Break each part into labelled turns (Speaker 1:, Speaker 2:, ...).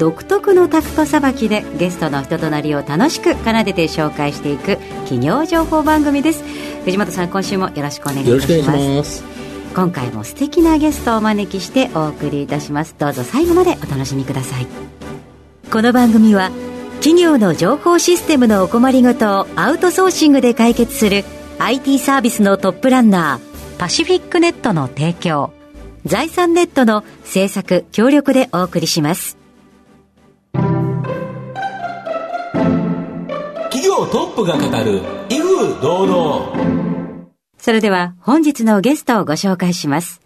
Speaker 1: 独特のタクトさばきでゲストの人となりを楽しく奏でて紹介していく企業情報番組です。藤本さん今週もよろしくお願いいたします。今回も素敵なゲストをお招きしてお送りいたします。どうぞ最後までお楽しみください。この番組は企業の情報システムのお困りごとをアウトソーシングで解決する IT サービスのトップランナーパシフィックネットの提供財産ネットの制作協力でお送りします
Speaker 2: 業トップが語る威風堂々
Speaker 1: それでは本日のゲストをご紹介します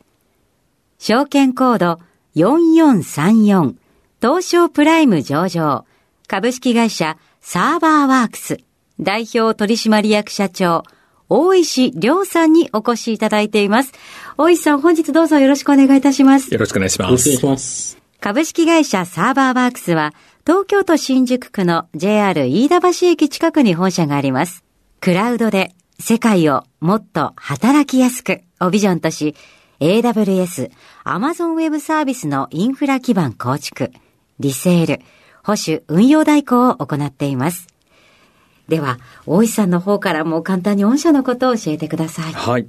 Speaker 1: 証券コード4434東証プライム上場株式会社サーバーワークス代表取締役社長大石亮さんにお越しいただいています。大石さん、本日どうぞよろしくお願いいたします。
Speaker 3: よろしくお願いします。
Speaker 4: よろしくお願いします
Speaker 1: 株式会社サーバーワークスは、東京都新宿区の JR 飯田橋駅近くに本社があります。クラウドで世界をもっと働きやすくをビジョンとし、AWS、Amazon Web サービスのインフラ基盤構築、リセール、保守、運用代行を行っています。では、大石さんの方からも簡単に御社のことを教えてください。
Speaker 3: はい。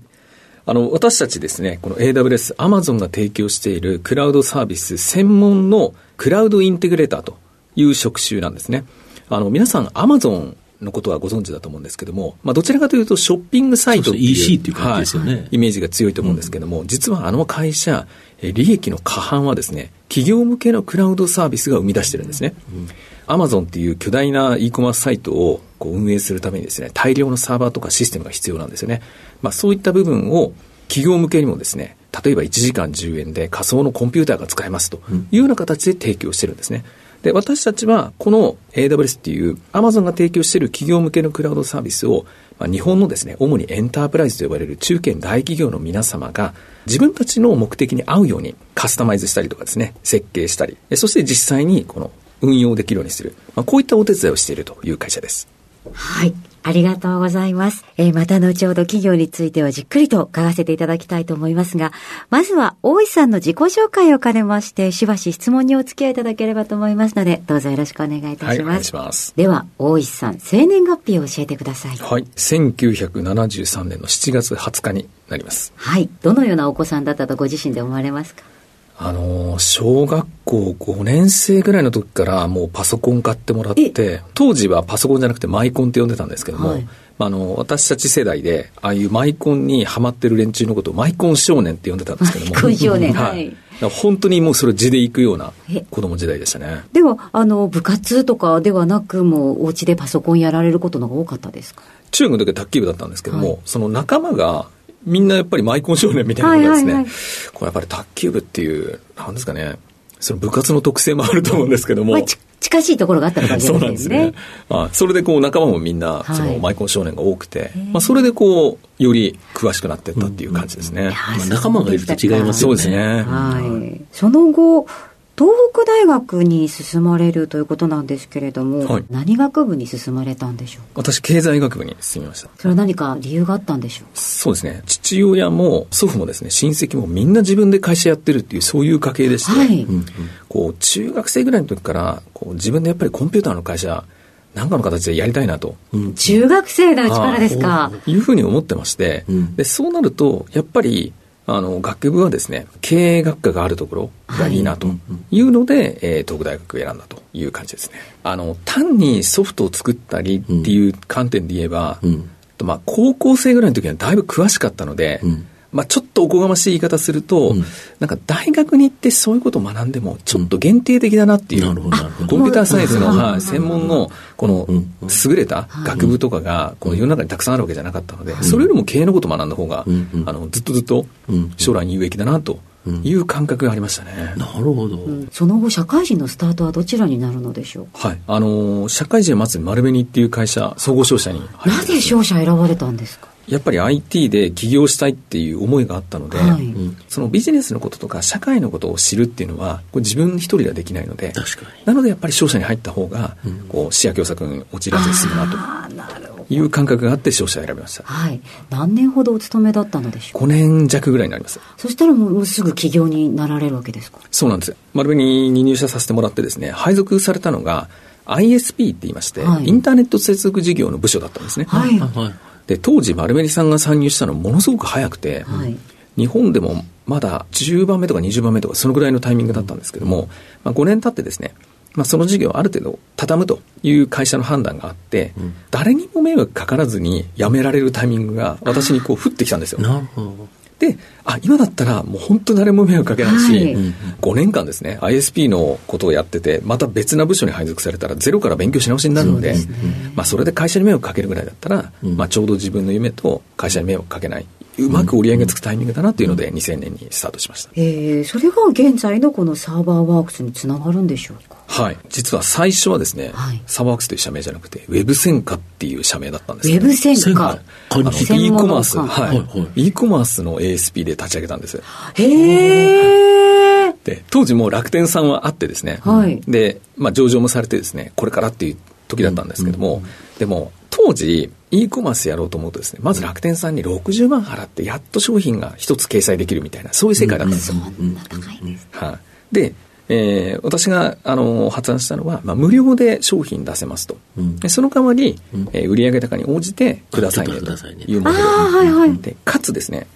Speaker 3: あの、私たちですね、この AWS、Amazon が提供しているクラウドサービス専門のクラウドインテグレーターという職種なんですね。あの、皆さん Amazon のことはご存知だと思うんですけども、まあ、どちらかというとショッピングサイトっていう。
Speaker 4: EC っていう感じですよね
Speaker 3: はいイメージが強いと思うんですけども、実はあの会社、え利益の過半はですね、企業向けのクラウドサービスが生み出してるんですね。アマゾンっていう巨大な e コマースサイトをこう運営するためにですね、大量のサーバーとかシステムが必要なんですよね。まあそういった部分を企業向けにもですね、例えば1時間10円で仮想のコンピューターが使えますというような形で提供してるんですね。で、私たちはこの AWS っていう Amazon が提供している企業向けのクラウドサービスを、まあ、日本のですね、主にエンタープライズと呼ばれる中堅大企業の皆様が自分たちの目的に合うようにカスタマイズしたりとかですね、設計したり、えそして実際にこの運用できるようにする、まあ、こういったお手伝いをしているという会社です。
Speaker 1: はい。ありがとうございます。えーまた後ほど企業についてはじっくりと伺わせていただきたいと思いますが、まずは大石さんの自己紹介を兼ねまして、しばし質問にお付き合いいただければと思いますので、どうぞよろしくお願いいた
Speaker 3: はい、
Speaker 1: します。
Speaker 3: お願いします。
Speaker 1: では、大石さん、生年月日を教えてください。
Speaker 3: はい、1973年の7月20日になります。
Speaker 1: はい。どのようなお子さんだったとご自身で思われますか？
Speaker 3: あのー小学校5年生ぐらいの時からもうパソコン買ってもらって、当時はパソコンじゃなくてマイコンって呼んでたんですけども、
Speaker 1: はい。
Speaker 3: まああの、私たち世代で、ああいうマイコンにハマってる連中のことをマイコン少年って呼んでたんですけども。
Speaker 1: マイコン少年。
Speaker 3: は
Speaker 1: はい。
Speaker 3: 本当にもうそれ地で行くような
Speaker 1: え。
Speaker 3: 子供時代でしたね。
Speaker 1: では、あの、部活とかではなく、もうお家でパソコンやられることのが多かったですか？
Speaker 3: 中学の時は卓球部だったんですけども、
Speaker 1: はい。
Speaker 3: その仲間がみんなやっぱりマイコン少年みたいなことですね。
Speaker 1: はいはいはい
Speaker 3: これやっぱり卓球部っていう、なんですかね、その部活の特性もあると思うんですけども。
Speaker 1: まあ、ち近しいところがあったのかもしれ
Speaker 3: そう
Speaker 1: ませんね。
Speaker 3: なんですね。あそれでこう仲間もみんな、
Speaker 1: はい
Speaker 3: そのマイコン少年が多くて、まあそれでこう、より詳しくなっていったっていう感じですね。
Speaker 1: いや
Speaker 4: まあ仲間がいると違いますよね
Speaker 3: そうですね。
Speaker 1: はい。その後、東北大学に進まれるということなんですけれども、
Speaker 3: はい
Speaker 1: 何学部に進まれたんでしょうか？
Speaker 3: 私、経済学部に進みました。
Speaker 1: それは何か理由があったんでしょう？か
Speaker 3: そうですね。父親も祖父もですね、親戚もみんな自分で会社やってるっていう、そういう家系でして、
Speaker 1: はい。
Speaker 3: こう、中学生ぐらいの時から、こう、自分でやっぱりコンピューターの会社、なんかの形でやりたいなと。
Speaker 1: 中学生のうちからですか？
Speaker 3: いうふうに思ってまして、
Speaker 4: うん
Speaker 3: で、そうなると、やっぱり、あの、学部はですね、経営学科があるところがい。いなというので、えー東北大学を選んだという感じですね。あの、単にソフトを作ったりっていう観点で言えば、
Speaker 4: うん。
Speaker 3: まあ、高校生ぐらいの時にはだいぶ詳しかったので、
Speaker 4: うん
Speaker 3: まあ、ちょっとおこがましい言い方すると、
Speaker 4: うん。
Speaker 3: なんか大学に行ってそういうことを学んでも、ちょっと限定的だなっていう、
Speaker 4: なるほどなるほど。
Speaker 3: コンピューターサイエンスの、
Speaker 1: うん。
Speaker 3: はい専門の、この
Speaker 4: うん。
Speaker 3: 優れた学部とかが、この世の中にたくさんあるわけじゃなかったので、それよりも経営のことを学んだ方が、
Speaker 4: うんうん。
Speaker 3: あのずっとずっと
Speaker 4: うん
Speaker 3: 将来に有益だなという感覚がありましたね。
Speaker 4: なるほど。
Speaker 1: その後、社会人のスタートはどちらになるのでしょう？
Speaker 3: はい。あのー社会人を待つ丸紅っていう会社、総合商社に入って
Speaker 1: なぜ商社選ばれたんですか？
Speaker 3: やっぱり IT で起業したいっていう思いがあったので、
Speaker 1: はい
Speaker 3: そのビジネスのこととか社会のことを知るっていうのは、これ自分一人ではできないので、
Speaker 4: 確かに。
Speaker 3: なのでやっぱり商社に入った方が、こう、視野狭窄に陥らずに済むな
Speaker 1: ああ、なるほど。
Speaker 3: という感覚があって商社を選びました。
Speaker 1: はい。何年ほどお勤めだったのでしょう
Speaker 3: 5年弱ぐらいになります。
Speaker 1: そしたらもうすぐ起業になられるわけですか？
Speaker 3: そうなんですよ。丸紅に入社させてもらってですね、配属されたのが ISP って言いまして、
Speaker 1: はい
Speaker 3: インターネット接続事業の部署だったんですね。
Speaker 1: はい。
Speaker 4: はい。
Speaker 3: で、当時丸紅さんが参入したのものすごく早くて、
Speaker 1: はい。
Speaker 3: 日本でもまだ10番目とか20番目とかそのぐらいのタイミングだったんですけども、まあ、5年経ってですね、まあ、その事業をある程度畳むという会社の判断があって、誰にも迷惑かからずに辞められるタイミングが私にこう降ってきたんですよ。
Speaker 4: なるほど。
Speaker 3: で、あ、今だったらもう本当誰も迷惑かけないし、
Speaker 1: はい。
Speaker 4: うん
Speaker 3: 5年間ですね、ISP のことをやってて、また別な部署に配属されたらゼロから勉強し直しになるので、まあそれで会社に迷惑かけるぐらいだったら、
Speaker 4: うん。
Speaker 3: まあちょうど自分の夢と会社に迷惑かけない、うまく折り合いがつくタイミングだなっていうので2000年にスタートしました。
Speaker 1: えー、それが現在のこのサーバーワークスにつながるんでしょうか？
Speaker 3: はい。実は最初はですね、
Speaker 1: はい。
Speaker 3: サバークスという社名じゃなくて、ウェブ戦火っていう社名だったんですね。
Speaker 1: ウェブ戦
Speaker 4: 戦
Speaker 1: 火
Speaker 4: 火。
Speaker 3: あの、
Speaker 1: 専
Speaker 3: e
Speaker 1: 門
Speaker 3: コマース、
Speaker 1: の
Speaker 3: はい、
Speaker 4: は
Speaker 3: e コマースの ASP で立ち上げたんです。
Speaker 1: へえ。
Speaker 3: で、当時もう楽天さんはあってですね、
Speaker 1: はい。
Speaker 3: で、まあ上場もされてですね、これからっていう時だったんですけども、でも、当時、e コマースやろうと思うとですね、まず楽天さんに60万払って、やっと商品が一つ掲載できるみたいな、そういう世界だったんですよ。
Speaker 1: そんな高いんです。
Speaker 3: はい。で、えー私が、あの、発案したのは、まあ、無料で商品出せますと。
Speaker 4: うん
Speaker 3: でその代わり、えー売上高に応じてくださいねと
Speaker 4: い
Speaker 3: うモデル
Speaker 1: ああ、はいはい。
Speaker 3: で、かつですね、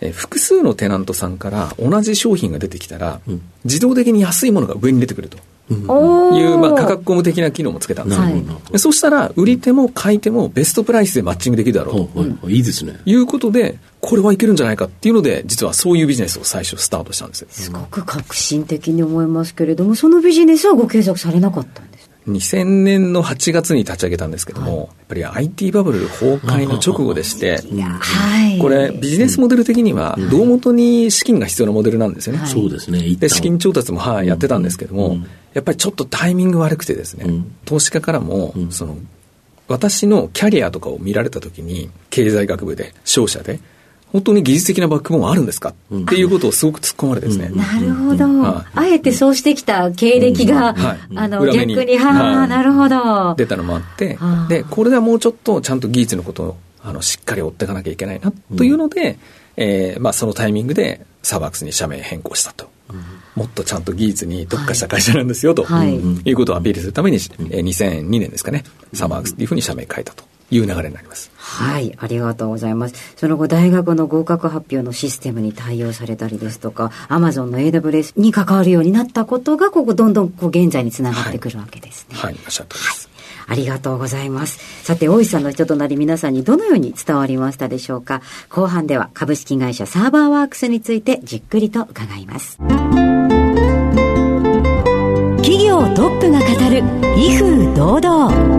Speaker 3: えー複数のテナントさんから同じ商品が出てきたら、
Speaker 4: うん
Speaker 3: 自動的に安いものが上に出てくるという、まあ、価格コム的な機能もつけたんです
Speaker 1: は
Speaker 3: そうしたら、売り手も買い手もベストプライスでマッチングできるだろうと。
Speaker 4: ど。はいはいはい。いいですね。
Speaker 3: いうことで、これはいけるんじゃないかっていうので、実はそういうビジネスを最初スタートしたんですよ。
Speaker 1: すごく革新的に思いますけれども、そのビジネスはご継続されなかったんです。
Speaker 3: 2000年の8月に立ち上げたんですけども、やっぱり IT バブル崩壊の直後でして、
Speaker 1: はい。
Speaker 3: これビジネスモデル的には、胴元に資金が必要なモデルなんですよね。
Speaker 1: はい
Speaker 4: そうですね。一
Speaker 3: で、
Speaker 4: 旦
Speaker 3: 資金調達も、はい、やってたんですけども、
Speaker 4: うん
Speaker 3: やっぱりちょっとタイミング悪くてですね、
Speaker 4: うん。
Speaker 3: 投資家からも、
Speaker 4: うん。
Speaker 3: その、私のキャリアとかを見られたときに、経済学部で、商社で、本当に技術的なバックボーンあるんですか、
Speaker 4: うん。
Speaker 3: っていうことをすごく突っ込まれてですね、
Speaker 4: うん。
Speaker 1: なるほど、
Speaker 3: は
Speaker 1: あえてそうしてきた経歴が、
Speaker 3: うん。はい。
Speaker 1: あの、逆に、はあ、
Speaker 3: はい
Speaker 1: なるほど。
Speaker 3: 出たのもあって
Speaker 1: はあ、
Speaker 3: で、これではもうちょっとちゃんと技術のことを、あの、しっかり追っていかなきゃいけないな、というので、えーまあ、そのタイミングで、サバークスに社名変更したと。もっとちゃんと技術に特化した会社なんですよ、と、
Speaker 1: はい
Speaker 3: い、うことをアピールするために、えー2002年ですかね、サバークスっていうふうに社名変えたという流れになります。
Speaker 1: はい、ありがとうございます。その後、大学の合格発表のシステムに対応されたりですとか、アマゾンの AWS に関わるようになったことが、ここどんどんこう現在につながってくるわけですね。
Speaker 3: はい、おっしゃっております。
Speaker 1: ありがとうございます。さて、大石さんの人となり皆さんにどのように伝わりましたでしょうか後半では株式会社サーバーワークスについてじっくりと伺います。企業トップが語る威風堂々。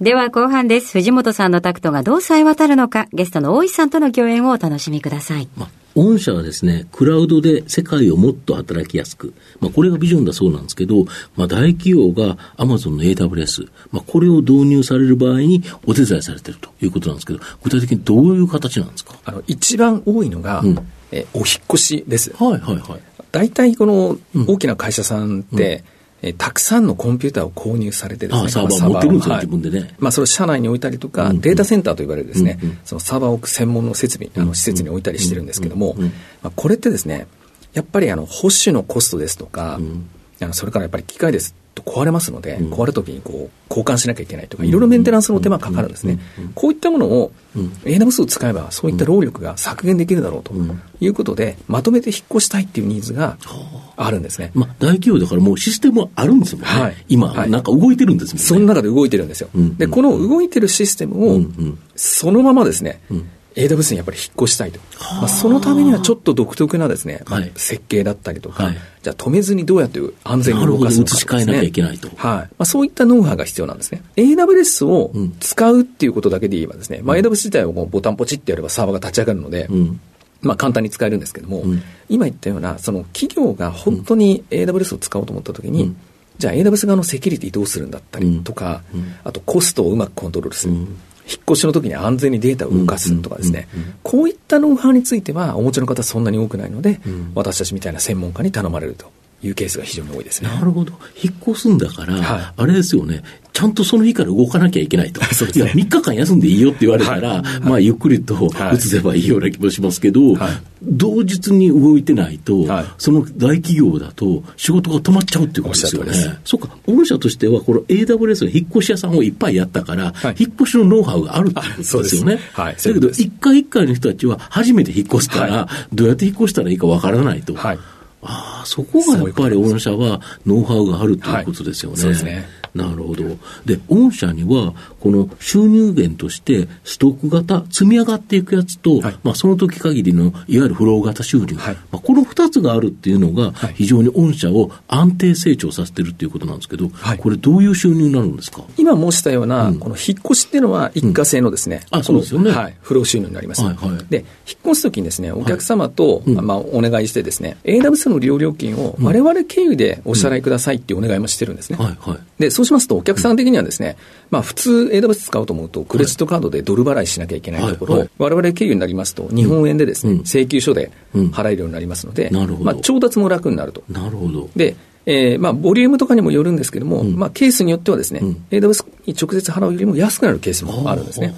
Speaker 1: では後半です。藤本さんのタクトがどう冴え渡るのか、ゲストの大石さんとの共演をお楽しみください。
Speaker 4: まあ、御社はですね、クラウドで世界をもっと働きやすく、まあ、これがビジョンだそうなんですけど、まあ、大企業が Amazon の AWS、まあ、これを導入される場合にお手伝いされてるということなんですけど、具体的にどういう形なんですか？
Speaker 3: あの、一番多いのが、
Speaker 4: うん
Speaker 3: えーお引っ越しです。
Speaker 4: はいはいはい。
Speaker 3: 大体この
Speaker 4: うん。
Speaker 3: 大きな会社さんって、えーたくさんのコンピューターを購入されてですね、
Speaker 4: あサーバー
Speaker 3: ま
Speaker 4: 持ってるんですよ
Speaker 3: はい。
Speaker 4: 自分でね。
Speaker 3: まあ、それを社内に置いたりとか、
Speaker 4: うん
Speaker 3: データセンターと呼ばれるですね、
Speaker 4: うんうん
Speaker 3: そのサーバーを置く専門の設備、あの施設に置いたりしてるんですけども、
Speaker 4: うんうん。
Speaker 3: まあ、これってですね、やっぱりあの保守のコストですとか、
Speaker 4: うん
Speaker 3: あのそれからやっぱり機械ですと壊れますので、
Speaker 4: うん。
Speaker 3: 壊れた時にこう交換しなきゃいけないとか、いろいろメンテナンスの手間がかかるんですね。こういったものを
Speaker 4: うん。
Speaker 3: AWS を使えば、そういった労力が削減できるだろうと
Speaker 4: うん。
Speaker 3: いうことで、まとめて引っ越したいっていうニーズがあ。るんですね。
Speaker 4: まあ、大企業だからもうシステムはあるんですもんね。
Speaker 3: はい。
Speaker 4: 今、
Speaker 3: はい。
Speaker 4: なんか動いてるんですもんね。
Speaker 3: その中で動いてるんですよ。
Speaker 4: うん。
Speaker 3: で、この動いてるシステムをそのままですね、
Speaker 4: うん
Speaker 3: AWS にやっぱり引っ越したいと。まあ、そのためにはちょっと独特なですね、まあ
Speaker 4: はい。
Speaker 3: 設計だったりとか、
Speaker 4: はい。
Speaker 3: じゃあ止めずにどうやって安全に動かすのかね
Speaker 4: 移し替えなきゃいけないと。
Speaker 3: はい。まあ、そういったノウハウが必要なんですね。AWS を使うっていうことだけで言えばですね、まあ、AWS 自体をボタンポチってやればサーバーが立ち上がるので、
Speaker 4: うん。
Speaker 3: まあ、簡単に使えるんですけども、今言ったような、その企業が本当に AWS を使おうと思ったときに、じゃあ AWS 側のセキュリティどうするんだったりとか、あとコストをうまくコントロールする。引っ越しの時に安全にデータを動かすとかですね、こういったノウハウについては、お持ちの方そんなに多くないので、私たちみたいな専門家に頼まれるというケースが非常に多いですね。
Speaker 4: なるほど。引っ越すんだから、はい、あれですよね。ちゃんとその日から動かなきゃいけないと。
Speaker 3: そうですね、
Speaker 4: いや、3日間休んでいいよって言われたら、はい、まあ、ゆっくりと移せばいいような気もしますけど、はい、同日に動いてないと、その大企業だと仕事が止まっちゃうっていうことですよね。そっか、御社としては、この AWS の引っ越し屋さんをいっぱいやったから、引っ越しのノウハウがあるっていうことですよね。
Speaker 3: はい、
Speaker 4: だけど、一回一回の人たちは初めて引っ越すから、どうやって引っ越したらいいかわからないと。
Speaker 3: はい
Speaker 4: そこがやっぱり御社はノウハウがあるということですよね。
Speaker 3: そうですね。
Speaker 4: なるほど。で、御社には、この収入源として、ストック型、積み上がっていくやつと、
Speaker 3: はい。
Speaker 4: まあ、その時限りの、いわゆるフロー型収入、
Speaker 3: はい。
Speaker 4: まあ、この二つがあるっていうのが
Speaker 3: はい、
Speaker 4: 非常に御社を安定成長させてるっていうことなんですけど、
Speaker 3: はい。
Speaker 4: これどういう収入になるんですか？
Speaker 3: 今申したような、この引っ越しっていうのは一過性のですね、
Speaker 4: あそうですよね。
Speaker 3: はい、フロー収入になります。
Speaker 4: はいはい。
Speaker 3: で、引っ越すときにですね、お客様と、
Speaker 4: うん。
Speaker 3: まあ、お願いしてですね、AWS の利用料金を我々経由でお支払いくださいっていうお願いもしてるんですね。
Speaker 4: はいはい。
Speaker 3: で、そうしますと、お客さん的にはですね、まあ、普通 AWS 使おうと思うと、クレジットカードでドル払いしなきゃいけないところ、
Speaker 4: はい。はい。
Speaker 3: 我々経由になりますと、日本円でですね、
Speaker 4: うん。
Speaker 3: 請求書で
Speaker 4: うん。
Speaker 3: 払えるようになりますので、まあ、調達も楽になると。
Speaker 4: なるほど。
Speaker 3: で、えーまあ、ボリュームとかにもよるんですけれども、
Speaker 4: うん。
Speaker 3: まあ、ケースによってはですね、
Speaker 4: うん。
Speaker 3: AWS に直接払うよりも安くなるケースもあるんですね。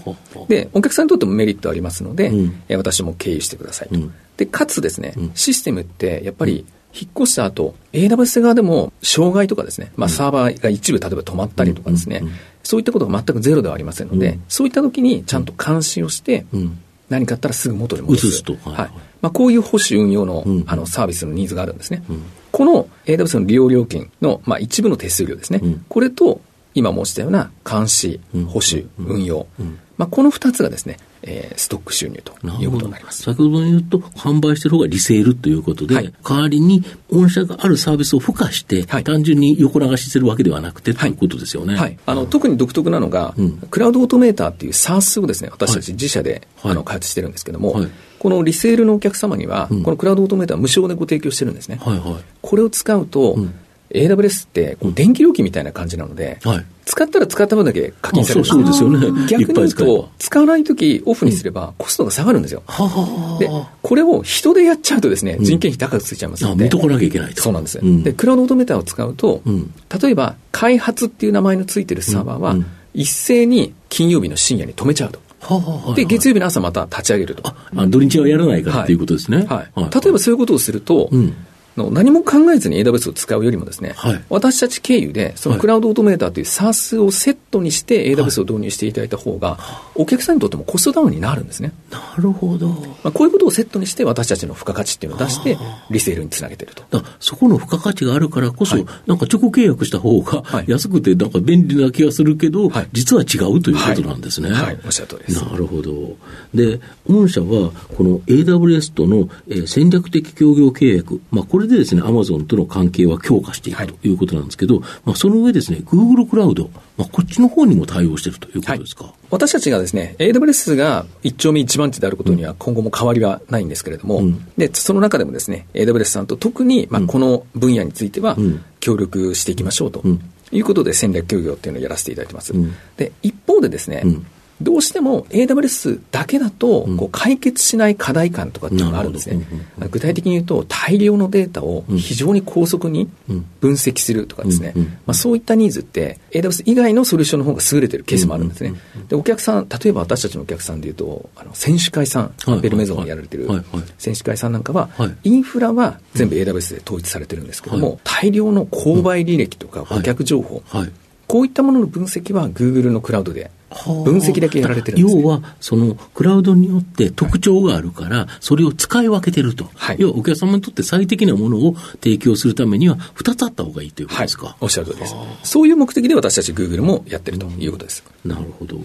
Speaker 3: で、お客さんにとってもメリットありますので、
Speaker 4: うん。
Speaker 3: えー私も経由してくださいと。
Speaker 4: うん。
Speaker 3: で、かつですね、
Speaker 4: うん。
Speaker 3: システムってやっぱり、引っ越した後、AWS 側でも障害とかですね、まあ、サーバーが一部例えば止まったりとかですね、そういったことが全くゼロではありませんので、
Speaker 4: うん
Speaker 3: そういった時にちゃんと監視をして、
Speaker 4: うん。
Speaker 3: 何かあったらすぐ元に戻す。
Speaker 4: 移すとはい
Speaker 3: はい。まあ、こういう保守運用の,、
Speaker 4: うん
Speaker 3: あのサービスのニーズがあるんですね。
Speaker 4: うん
Speaker 3: この AWS の利用料金の、まあ、一部の手数料ですね。
Speaker 4: うん
Speaker 3: これと、今申したような監視
Speaker 4: うん、
Speaker 3: 保守、
Speaker 4: うん。
Speaker 3: 運用。
Speaker 4: うん。
Speaker 3: まあ、この二つがですね、えーストック収入ということになります。
Speaker 4: 先ほど言うと、販売してる方がリセールということで、
Speaker 3: はい。
Speaker 4: 代わりに御社があるサービスを付加して、
Speaker 3: はい。
Speaker 4: 単純に横流ししてるわけではなくて、ということですよね。
Speaker 3: はい、あの特に独特なのが、
Speaker 4: うん。
Speaker 3: クラウドオートメーターっていう SaaS をですね、私たち自社で、
Speaker 4: はい。
Speaker 3: あの開発してるんですけども、
Speaker 4: はい。
Speaker 3: このリセールのお客様には、
Speaker 4: うん。
Speaker 3: このクラウドオートメーター無償でご提供してるんですね。
Speaker 4: はい。はい。
Speaker 3: これを使うと、
Speaker 4: うん
Speaker 3: AWS ってこう電気料金みたいな感じなので、
Speaker 4: はい。
Speaker 3: 使ったら使った分だけ課金されるんです
Speaker 4: あそうそうですよね。
Speaker 3: 逆に言うと、使わないときオフにすればコストが下がるんですよ。
Speaker 4: はは
Speaker 3: で、これを人でやっちゃうとですね、人件費高くついちゃいます
Speaker 4: あ、
Speaker 3: ので。
Speaker 4: 見とかなきゃいけないと。
Speaker 3: そうなんです、
Speaker 4: うん。
Speaker 3: で、クラウドオートメーターを使うと、
Speaker 4: うん。
Speaker 3: 例えば、開発っていう名前のついてるサーバーは、
Speaker 4: うんうん。
Speaker 3: 一斉に金曜日の深夜に止めちゃうと。
Speaker 4: ははは
Speaker 3: で、月曜日の朝また立ち上げると。
Speaker 4: あ、土日はやらないからっていうことですね。
Speaker 3: はい。例えばそういうことをすると、
Speaker 4: うん
Speaker 3: の何も考えずに AWS を使うよりもですね、
Speaker 4: はい
Speaker 3: 私たち経由で、その
Speaker 4: はい
Speaker 3: クラウドオートメーターという SaaS をセットにして AWS を導入していただいた方が、お客さんにとってもコストダウンになるんですね。
Speaker 4: なるほど。
Speaker 3: まあ、こういうことをセットにして私たちの付加価値っていうのを出して、リセールにつなげてると。
Speaker 4: そこの付加価値があるからこそ、
Speaker 3: はい
Speaker 4: なんか直契約した方が
Speaker 3: はい
Speaker 4: 安くてなんか便利な気がするけど、
Speaker 3: はい
Speaker 4: 実は違うということなんですね。
Speaker 3: はいはいおっしゃる通りです
Speaker 4: なるほど。で、御社はこの AWS との、えー戦略的協業契約、まあ、これでですね、Amazon との関係は強化していく
Speaker 3: はい。
Speaker 4: ということなんですけど、まあ、その上ですね、Google クラウド、まあ、こっちの方にも対応しているということですか？
Speaker 3: 私たちがですね、AWS が一丁目一番地であることには今後も変わりはないんですけれども、
Speaker 4: うん。
Speaker 3: で、その中でもですね、AWS さんと特に、まあ、この分野については
Speaker 4: うん。
Speaker 3: 協力していきましょうと
Speaker 4: うん。
Speaker 3: いうことで戦略協業っていうのをやらせていただいてます。
Speaker 4: うん。
Speaker 3: で、一方でですね、
Speaker 4: うん
Speaker 3: どうしても AWS だけだと
Speaker 4: うん。
Speaker 3: こう解決しない課題感とかっていうのがあるんですね。具体的に言うと大量のデータを非常に高速に
Speaker 4: うん。
Speaker 3: 分析するとかですね、まあ、そういったニーズって AWS 以外のソリューションの方が優れてるケースもあるんですね。で、お客さん、例えば私たちのお客さんで言うと、あの選手会さん、
Speaker 4: はい
Speaker 3: ベルメゾンをやられてる選手会さんなんかは、
Speaker 4: はい。
Speaker 3: インフラは全部 AWS で統一されてるんですけども、
Speaker 4: はい。
Speaker 3: 大量の購買履歴とか顧客情報、
Speaker 4: はい。
Speaker 3: こういったものの分析は Google のクラウドで分析だけやられてるんです、ね。
Speaker 4: 要は、そのクラウドによって特徴があるから、それを使い分けてると。
Speaker 3: はい
Speaker 4: 要は、お客様にとって最適なものを提供するためには、2つあった方がいいということ
Speaker 3: はい
Speaker 4: ですか？、
Speaker 3: おっしゃる通りです。そういう目的で私たち Google もやってるということです。
Speaker 4: なるほど。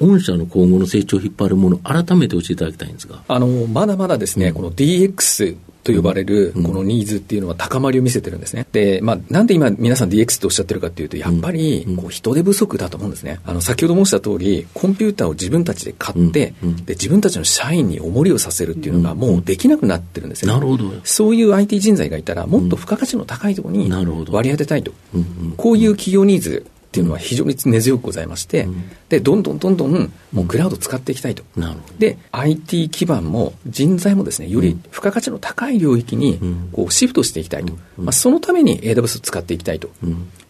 Speaker 4: 御社の今後の成長を引っ張るもの、改めて教えていただきたいんですが。
Speaker 3: あの、まだまだですね、この DX と呼ばれるこのニーズっていうのは高まりを見せてるんですね。で、まあ、なんで今皆さん DX とおっしゃってるかっていうと、やっぱりこう人手不足だと思うんですね。あの、先ほど申した通通り、コンピューターを自分たちで買って、で、自分たちの社員に重りをさせるっていうのがもうできなくなってるんですよ、
Speaker 4: ね、なるほど。
Speaker 3: そういう IT 人材がいたら、もっと付加価値の高いところに割り当てたいと。こういう企業ニーズっていうのは非常に根強くございまして、うん、で、どんどんどんどん、もうクラウド使っていきたいと。うん、で、IT 基盤も人材もですね、より付加価値の高い領域に、こう、シフトしていきたいと。まあ、そのために AWS を使っていきたいと。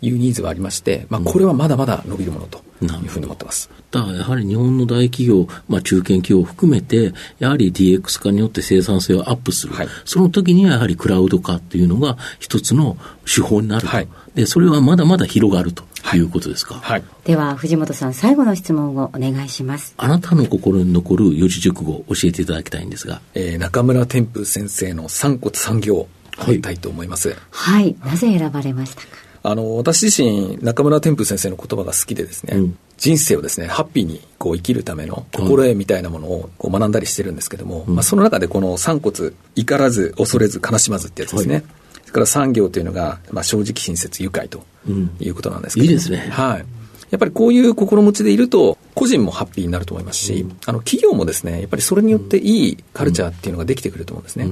Speaker 3: いうニーズはありまして、まあ、これはまだまだ伸びるものというふうに思ってます。
Speaker 4: だからやはり日本の大企業、まあ、中堅企業を含めて、やはり DX 化によって生産性をアップする、はい、その時にはやはりクラウド化っていうのが一つの手法になると、はい、でそれはまだまだ広がるということですか？
Speaker 1: はい、では、藤本さん、最後の質問をお願いします。
Speaker 4: あなたの心に残る四字熟語を教えていただきたいんですが。
Speaker 3: えー、中村天風先生の三骨三行、入りたいと思います。
Speaker 1: はい、なぜ選ばれましたか？
Speaker 3: あの、私自身、中村天風先生の言葉が好きでですね、うん、人生をですね、ハッピーにこう生きるための心得みたいなものをこう学んだりしてるんですけども、うん、まあ、その中でこの三骨、怒らず、恐れず、悲しまずってやつですね。はいそれから産業というのが、まあ、正直親切愉快ということなんですけど、
Speaker 4: うん、いいですね。
Speaker 3: はい。やっぱりこういう心持ちでいると、個人もハッピーになると思いますし、うん、あの企業もですね、やっぱりそれによっていいカルチャーっていうのができてくると思うんですね。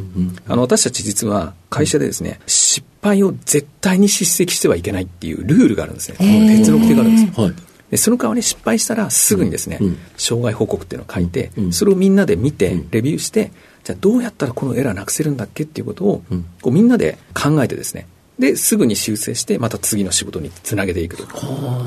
Speaker 3: あの私たち実は会社でですね、失敗を絶対に叱責してはいけないっていうルールがあるんですね。この鉄の規定があるんです。はい。でその代わり失敗したらすぐにですね、うん、障害報告っていうのを書いて、うん、それをみんなで見て、レビューして、じゃあどうやったらこのエラーなくせるんだっけっていうことを、こうみんなで考えてですね、で、すぐに修正して、また次の仕事につなげていくと。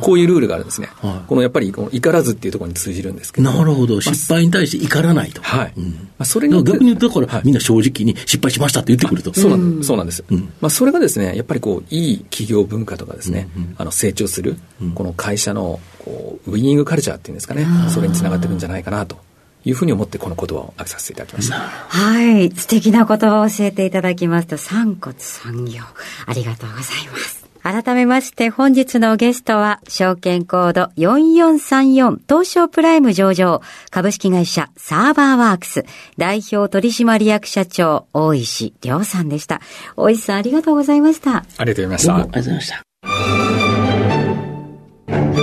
Speaker 3: こういうルールがあるんですね。はい、このやっぱり、この怒らずっていうところに通じるんですけど。
Speaker 4: なるほど。失敗に対して怒らないと。
Speaker 3: はい。うん、まあ、
Speaker 4: それに逆に言うと、だから、みんな正直に失敗しましたって言ってくると。
Speaker 3: そうなんです。そうなんです。うん、まあ、それがですね、やっぱりこう、いい企業文化とかですね、うんうん、あの、成長する、この会社の、こう、ウィニングカルチャーっていうんですかね、それにつながっていくんじゃないかなと。いうふうに思ってこの言葉を挙げさせていただきました。
Speaker 1: はい。素敵な言葉を教えていただきますと、三骨三行。ありがとうございます。改めまして本日のゲストは、証券コード4434東証プライム上場株式会社サーバーワークス代表取締役社長大石亮さんでした。大石さんありがとうございました。
Speaker 3: ありがとうございました。
Speaker 4: ありがとうございました。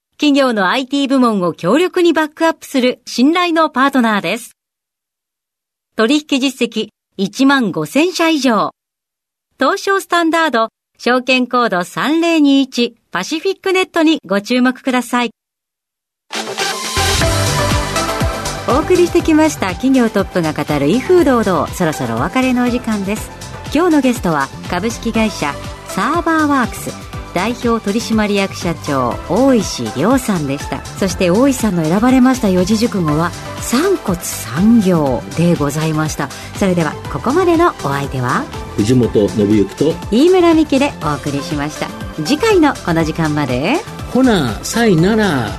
Speaker 1: 企業の IT 部門を強力にバックアップする信頼のパートナーです。取引実績1万5000社以上。東証スタンダード、証券コード3021パシフィックネットにご注目ください。お送りしてきました企業トップが語る威風堂々、そろそろお別れのお時間です。今日のゲストは株式会社サーバーワークス代表取締役社長大石亮さんでした。そして大石さんの選ばれました四字熟語は三骨三行でございました。それではここまでのお相手は
Speaker 4: 藤本信之と
Speaker 1: 飯村美希でお送りしました。次回のこの時間まで
Speaker 4: ほなさいなら。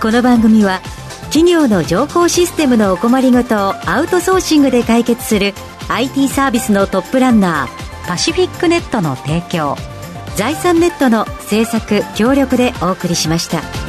Speaker 1: この番組は企業の情報システムのお困りごとをアウトソーシングで解決する IT サービスのトップランナーパシフィックネットの提供財産ネットの制作協力でお送りしました。